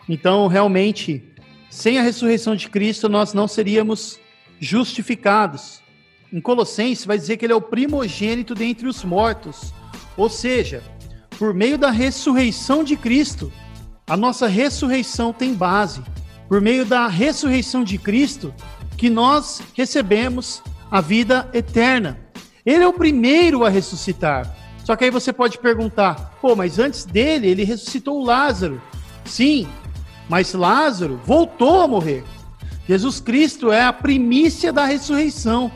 Então, realmente, sem a ressurreição de Cristo, nós não seríamos justificados. Em Colossenses, vai dizer que ele é o primogênito dentre os mortos. Ou seja, por meio da ressurreição de Cristo, a nossa ressurreição tem base. Por meio da ressurreição de Cristo, que nós recebemos a vida eterna. Ele é o primeiro a ressuscitar. Só que aí você pode perguntar, pô, mas antes dele, ele ressuscitou Lázaro. Sim, mas Lázaro voltou a morrer. Jesus Cristo é a primícia da ressurreição.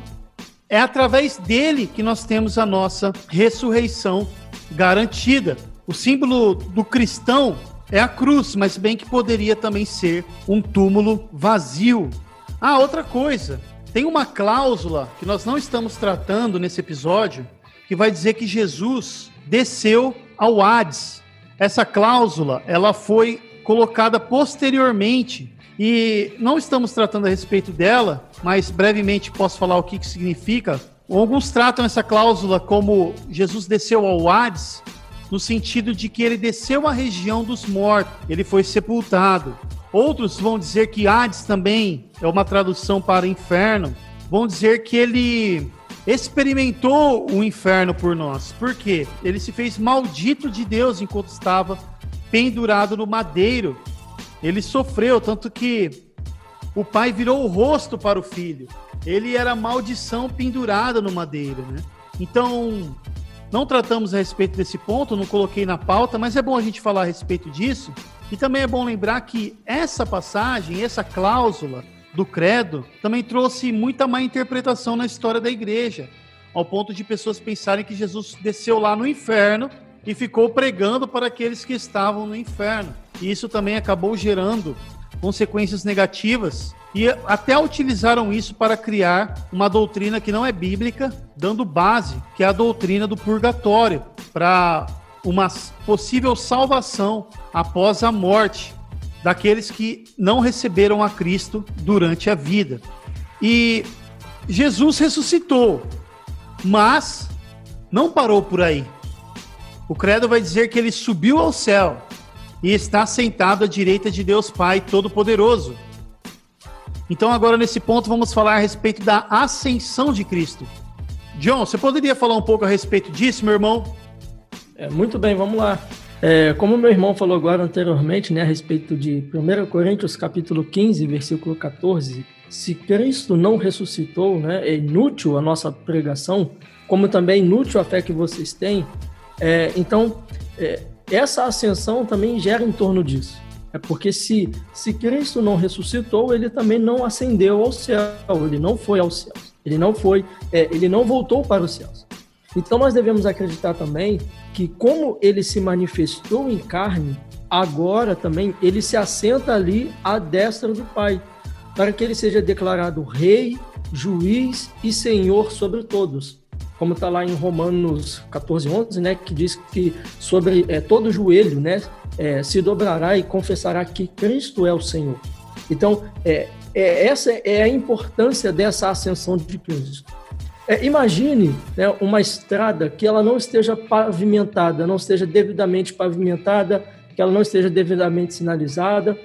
É através dele que nós temos a nossa ressurreição garantida. O símbolo do cristão é a cruz, mas bem que poderia também ser um túmulo vazio. Ah, outra coisa, tem uma cláusula que nós não estamos tratando nesse episódio, que vai dizer que Jesus desceu ao Hades. Essa cláusula, ela foi colocada posteriormente e não estamos tratando a respeito dela, mas brevemente posso falar o que, que significa. Alguns tratam essa cláusula como Jesus desceu ao Hades, no sentido de que ele desceu à região dos mortos, ele foi sepultado. Outros vão dizer que Hades também é uma tradução para inferno, vão dizer que ele experimentou o inferno por nós. Por quê? Ele se fez maldito de Deus enquanto estava pendurado no madeiro. Ele sofreu, tanto que o pai virou o rosto para o filho. Ele era maldição pendurada no madeiro, né? Então, não tratamos a respeito desse ponto, não coloquei na pauta, mas é bom a gente falar a respeito disso. E também é bom lembrar que essa passagem, essa cláusula do credo, também trouxe muita má interpretação na história da igreja, ao ponto de pessoas pensarem que Jesus desceu lá no inferno e ficou pregando para aqueles que estavam no inferno. E isso também acabou gerando consequências negativas e até utilizaram isso para criar uma doutrina que não é bíblica, dando base, que é a doutrina do purgatório, para uma possível salvação após a morte daqueles que não receberam a Cristo durante a vida. E Jesus ressuscitou, mas não parou por aí. O credo vai dizer que ele subiu ao céu e está sentado à direita de Deus Pai Todo-Poderoso. Então, agora nesse ponto, vamos falar a respeito da ascensão de Cristo. John, você poderia falar um pouco a respeito disso, meu irmão? É, muito bem, vamos lá. É, como meu irmão falou agora anteriormente, né, a respeito de 1 Coríntios capítulo 15, versículo 14, se Cristo não ressuscitou, né, é inútil a nossa pregação, como também é inútil a fé que vocês têm. É, então, é, essa ascensão também gera em torno disso. É porque se, se Cristo não ressuscitou, ele também não ascendeu ao céu, ele não foi aos céus, ele não foi, é, ele não voltou para os céus. Então nós devemos acreditar também que como ele se manifestou em carne, agora também ele se assenta ali à destra do Pai, para que ele seja declarado rei, juiz e senhor sobre todos como está lá em Romanos 14, 11, né, que diz que sobre é, todo joelho, né, é, se dobrará e confessará que Cristo é o Senhor. Então, é, é essa é a importância dessa ascensão de Cristo. É, imagine né, uma estrada que ela não esteja pavimentada, não esteja devidamente pavimentada, que ela não esteja devidamente sinalizada,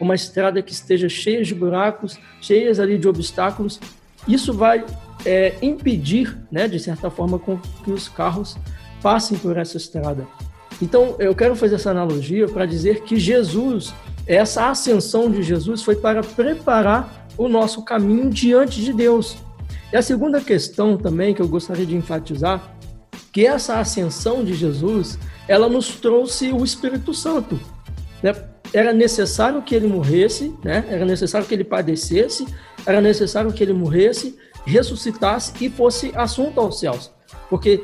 uma estrada que esteja cheia de buracos, cheias ali de obstáculos. Isso vai é, impedir, né, de certa forma, que os carros passem por essa estrada. Então, eu quero fazer essa analogia para dizer que Jesus, essa ascensão de Jesus foi para preparar o nosso caminho diante de Deus. E a segunda questão também que eu gostaria de enfatizar, que essa ascensão de Jesus, ela nos trouxe o Espírito Santo. Né? Era necessário que ele morresse, né? era necessário que ele padecesse, era necessário que ele morresse ressuscitasse e fosse assunto aos céus. Porque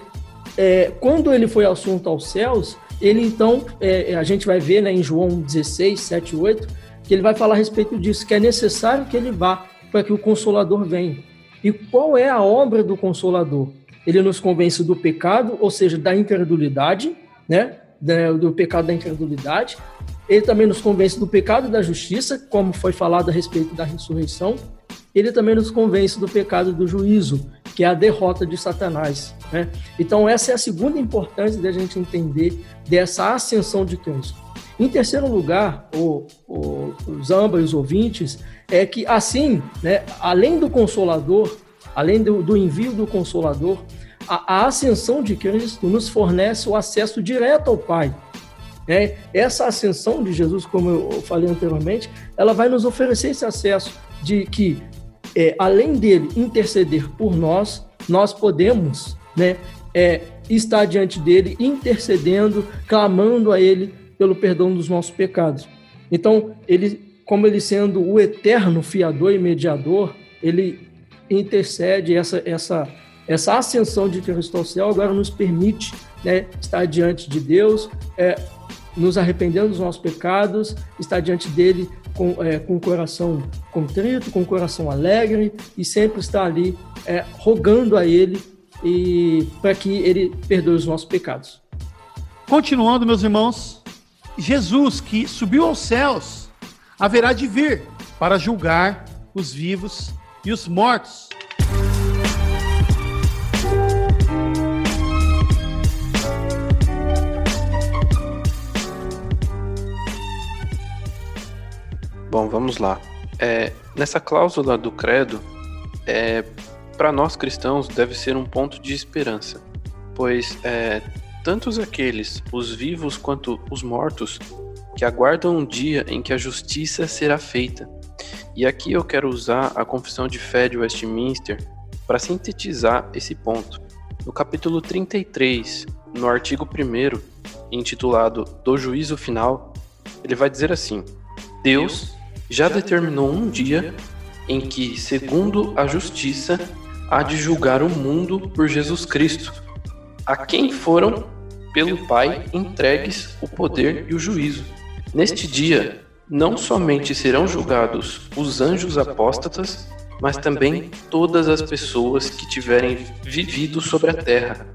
é, quando ele foi assunto aos céus, ele então, é, a gente vai ver né, em João 16, 7 8, que ele vai falar a respeito disso, que é necessário que ele vá para que o Consolador venha. E qual é a obra do Consolador? Ele nos convence do pecado, ou seja, da incredulidade, né? do pecado da incredulidade. Ele também nos convence do pecado da justiça, como foi falado a respeito da ressurreição ele também nos convence do pecado do juízo, que é a derrota de Satanás. Né? Então, essa é a segunda importância da gente entender dessa ascensão de Cristo. Em terceiro lugar, o, o, os ambos os ouvintes, é que assim, né, além do Consolador, além do, do envio do Consolador, a, a, ascensão de Cristo nos fornece o acesso direto ao Pai. Né? Essa ascensão de Jesus, como eu falei anteriormente, ela vai nos oferecer esse acesso de que é, além dele interceder por nós, nós podemos né, é, estar diante dele intercedendo, clamando a ele pelo perdão dos nossos pecados. Então, ele, como ele sendo o eterno fiador e mediador, ele intercede essa essa essa ascensão de Cristo ao céu agora nos permite né, estar diante de Deus, é, nos arrependendo dos nossos pecados, estar diante dele com, é, com o coração contrito, com o coração alegre e sempre estar ali é, rogando a Ele e para que Ele perdoe os nossos pecados. Continuando, meus irmãos, Jesus que subiu aos céus haverá de vir para julgar os vivos e os mortos. Bom, vamos lá. É, nessa cláusula do credo, é, para nós cristãos, deve ser um ponto de esperança, pois é, tantos aqueles, os vivos quanto os mortos, que aguardam um dia em que a justiça será feita. E aqui eu quero usar a Confissão de Fé de Westminster para sintetizar esse ponto. No capítulo 33, no artigo 1, intitulado Do Juízo Final, ele vai dizer assim: Deus já determinou um dia em que, segundo a justiça, há de julgar o mundo por Jesus Cristo, a quem foram, pelo Pai, entregues o poder e o juízo. Neste dia, não somente serão julgados os anjos apóstatas, mas também todas as pessoas que tiverem vivido sobre a terra.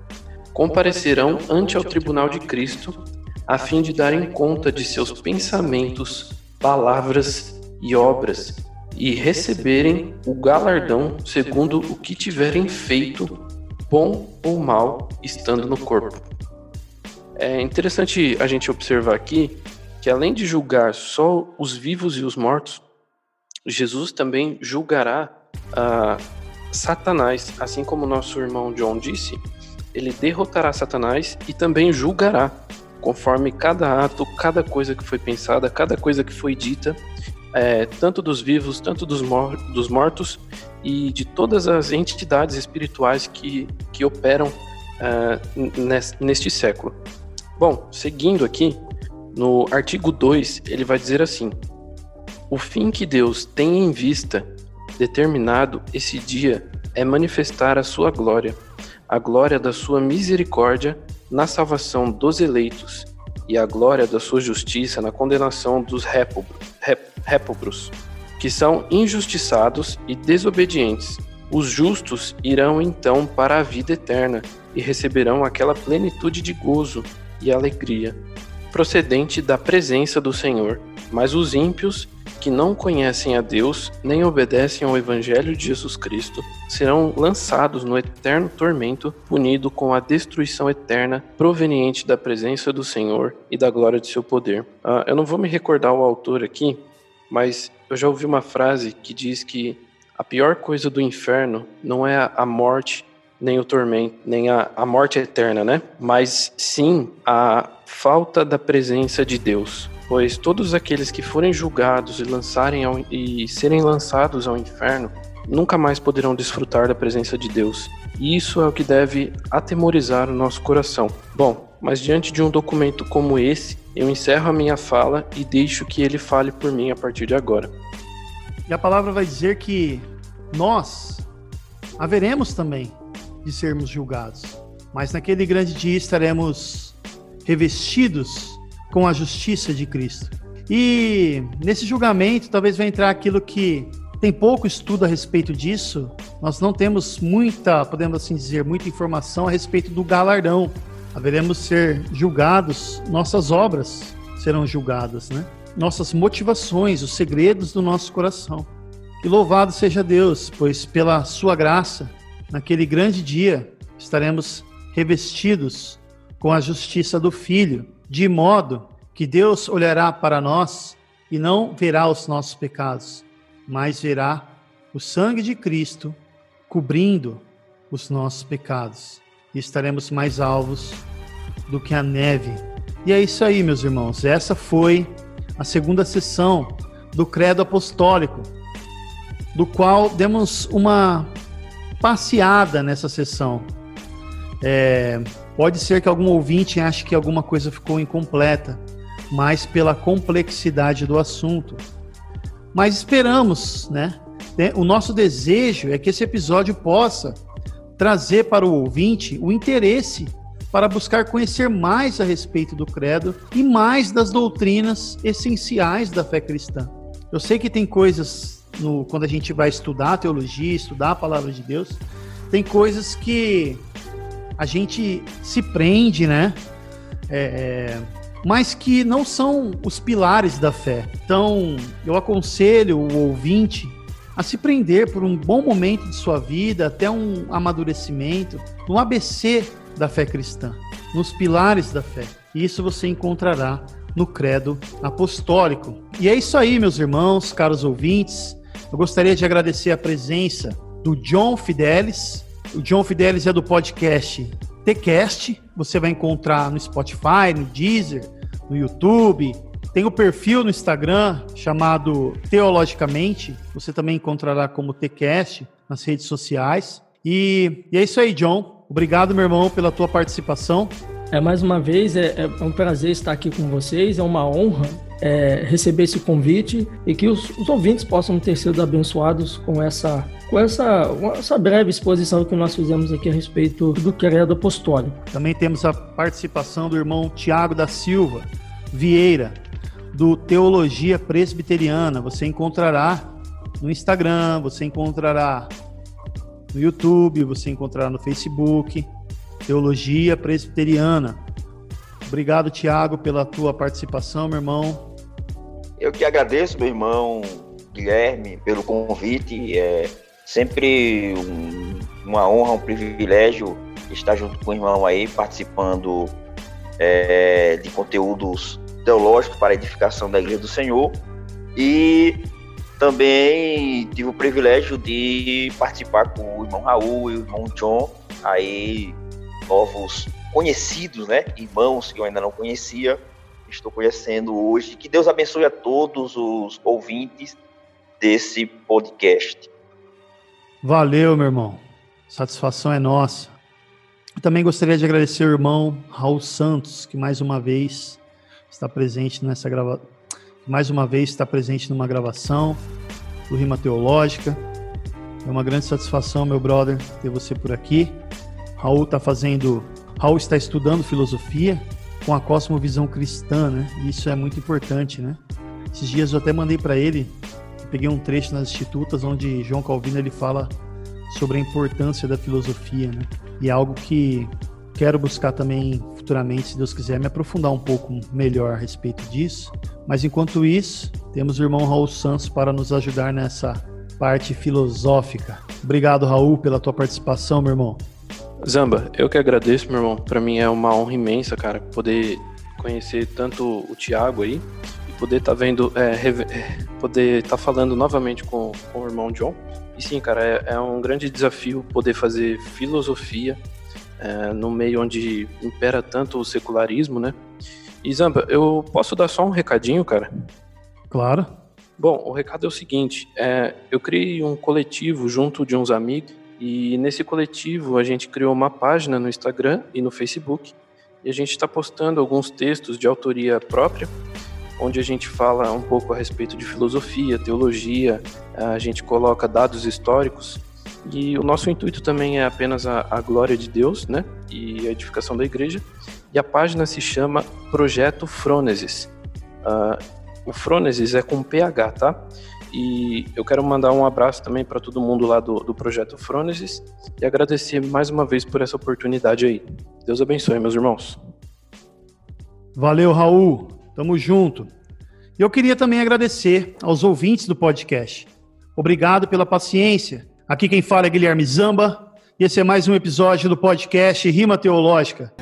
Comparecerão ante ao tribunal de Cristo, a fim de darem conta de seus pensamentos, palavras e obras, e receberem o galardão segundo o que tiverem feito, bom ou mal, estando no corpo. É interessante a gente observar aqui que, além de julgar só os vivos e os mortos, Jesus também julgará uh, Satanás, assim como nosso irmão John disse, ele derrotará Satanás e também julgará, conforme cada ato, cada coisa que foi pensada, cada coisa que foi dita, é, tanto dos vivos, tanto dos, mor dos mortos e de todas as entidades espirituais que, que operam uh, neste século. Bom, seguindo aqui, no artigo 2, ele vai dizer assim: O fim que Deus tem em vista, determinado esse dia, é manifestar a sua glória, a glória da sua misericórdia na salvação dos eleitos e a glória da sua justiça na condenação dos réprobos, que são injustiçados e desobedientes. Os justos irão então para a vida eterna e receberão aquela plenitude de gozo e alegria procedente da presença do Senhor, mas os ímpios, que não conhecem a Deus nem obedecem ao Evangelho de Jesus Cristo, serão lançados no eterno tormento, punido com a destruição eterna proveniente da presença do Senhor e da glória de seu poder. Uh, eu não vou me recordar o autor aqui, mas eu já ouvi uma frase que diz que a pior coisa do inferno não é a morte nem o tormento, nem a, a morte eterna, né? Mas sim a falta da presença de Deus. Pois todos aqueles que forem julgados e, lançarem ao, e serem lançados ao inferno nunca mais poderão desfrutar da presença de Deus. E isso é o que deve atemorizar o nosso coração. Bom, mas diante de um documento como esse, eu encerro a minha fala e deixo que ele fale por mim a partir de agora. E a palavra vai dizer que nós haveremos também de sermos julgados. Mas naquele grande dia estaremos revestidos com a justiça de Cristo. E nesse julgamento talvez vai entrar aquilo que tem pouco estudo a respeito disso. Nós não temos muita, podemos assim dizer, muita informação a respeito do galardão. Haveremos ser julgados, nossas obras serão julgadas, né? Nossas motivações, os segredos do nosso coração. E louvado seja Deus, pois pela sua graça naquele grande dia, estaremos revestidos com a justiça do Filho, de modo que Deus olhará para nós e não verá os nossos pecados, mas verá o sangue de Cristo cobrindo os nossos pecados. E estaremos mais alvos do que a neve. E é isso aí, meus irmãos. Essa foi a segunda sessão do Credo Apostólico, do qual demos uma passeada nessa sessão. É, pode ser que algum ouvinte ache que alguma coisa ficou incompleta, mas pela complexidade do assunto. Mas esperamos, né? O nosso desejo é que esse episódio possa trazer para o ouvinte o interesse para buscar conhecer mais a respeito do credo e mais das doutrinas essenciais da fé cristã. Eu sei que tem coisas no, quando a gente vai estudar a teologia, estudar a palavra de Deus, tem coisas que a gente se prende, né? É, é, mas que não são os pilares da fé. Então, eu aconselho o ouvinte a se prender por um bom momento de sua vida, até um amadurecimento, no ABC da fé cristã, nos pilares da fé. E isso você encontrará no credo apostólico. E é isso aí, meus irmãos, caros ouvintes. Eu gostaria de agradecer a presença do John Fidelis. O John Fidelis é do podcast TCast. Você vai encontrar no Spotify, no Deezer, no YouTube. Tem o perfil no Instagram chamado Teologicamente. Você também encontrará como TCast nas redes sociais. E, e é isso aí, John. Obrigado, meu irmão, pela tua participação. É mais uma vez é, é um prazer estar aqui com vocês. É uma honra é, receber esse convite e que os, os, ouvintes possam ter sido abençoados com essa com essa, essa breve exposição que nós fizemos aqui a respeito do credo apostólico. Também temos a participação do irmão Tiago da Silva Vieira, do Teologia Presbiteriana. Você encontrará no Instagram, você encontrará no YouTube, você encontrará no Facebook, Teologia Presbiteriana. Obrigado, Tiago, pela tua participação, meu irmão. Eu que agradeço, meu irmão Guilherme, pelo convite. É sempre um, uma honra, um privilégio estar junto com o irmão aí, participando é, de conteúdos teológicos para a edificação da Igreja do Senhor. E também tive o privilégio de participar com o irmão Raul e o irmão John, aí novos conhecidos, né? Irmãos que eu ainda não conhecia, estou conhecendo hoje. Que Deus abençoe a todos os ouvintes desse podcast. Valeu, meu irmão. Satisfação é nossa. Eu também gostaria de agradecer o irmão Raul Santos, que mais uma vez está presente nessa gravação. Mais uma vez está presente numa gravação do Rima Teológica. É uma grande satisfação, meu brother, ter você por aqui. Raul está fazendo. Raul está estudando filosofia com a cosmovisão cristã, né? Isso é muito importante, né? Esses dias eu até mandei para ele peguei um trecho nas Institutas onde João Calvino ele fala sobre a importância da filosofia, né? E é algo que quero buscar também futuramente, se Deus quiser, me aprofundar um pouco melhor a respeito disso. Mas enquanto isso, temos o irmão Raul Santos para nos ajudar nessa parte filosófica. Obrigado, Raul, pela tua participação, meu irmão. Zamba, eu que agradeço, meu irmão. Para mim é uma honra imensa, cara, poder conhecer tanto o Tiago aí poder estar tá vendo, é, é poder estar tá falando novamente com, com o irmão John. E sim, cara, é, é um grande desafio poder fazer filosofia é, no meio onde impera tanto o secularismo, né? E Zamba, eu posso dar só um recadinho, cara? Claro. Bom, o recado é o seguinte: é, eu criei um coletivo junto de uns amigos e nesse coletivo a gente criou uma página no Instagram e no Facebook e a gente está postando alguns textos de autoria própria onde a gente fala um pouco a respeito de filosofia, teologia, a gente coloca dados históricos e o nosso intuito também é apenas a, a glória de Deus, né, e a edificação da igreja. E a página se chama Projeto Frônesis. Uh, o Frônesis é com PH, tá? E eu quero mandar um abraço também para todo mundo lá do, do Projeto Frônesis e agradecer mais uma vez por essa oportunidade aí. Deus abençoe, meus irmãos. Valeu, Raul. Tamo junto. E eu queria também agradecer aos ouvintes do podcast. Obrigado pela paciência. Aqui quem fala é Guilherme Zamba. E esse é mais um episódio do podcast Rima Teológica.